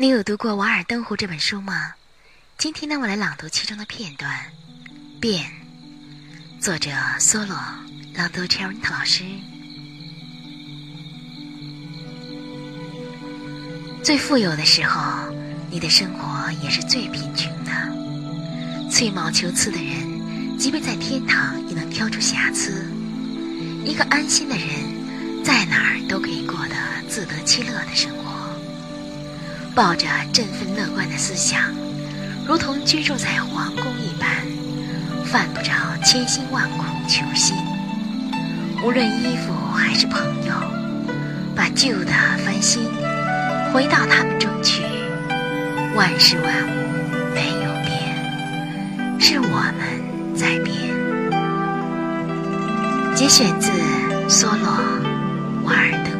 你有读过《瓦尔登湖》这本书吗？今天呢，我来朗读其中的片段。变，作者梭罗，朗读 c h e r i t 老师。最富有的时候，你的生活也是最贫穷的。吹毛求疵的人，即便在天堂也能挑出瑕疵。一个安心的人，在哪儿都可以过得自得其乐的生活。抱着振奋乐观的思想，如同居住在皇宫一般，犯不着千辛万苦求新。无论衣服还是朋友，把旧的翻新，回到他们中去。万事万物没有变，是我们在变。节选自梭罗《瓦尔登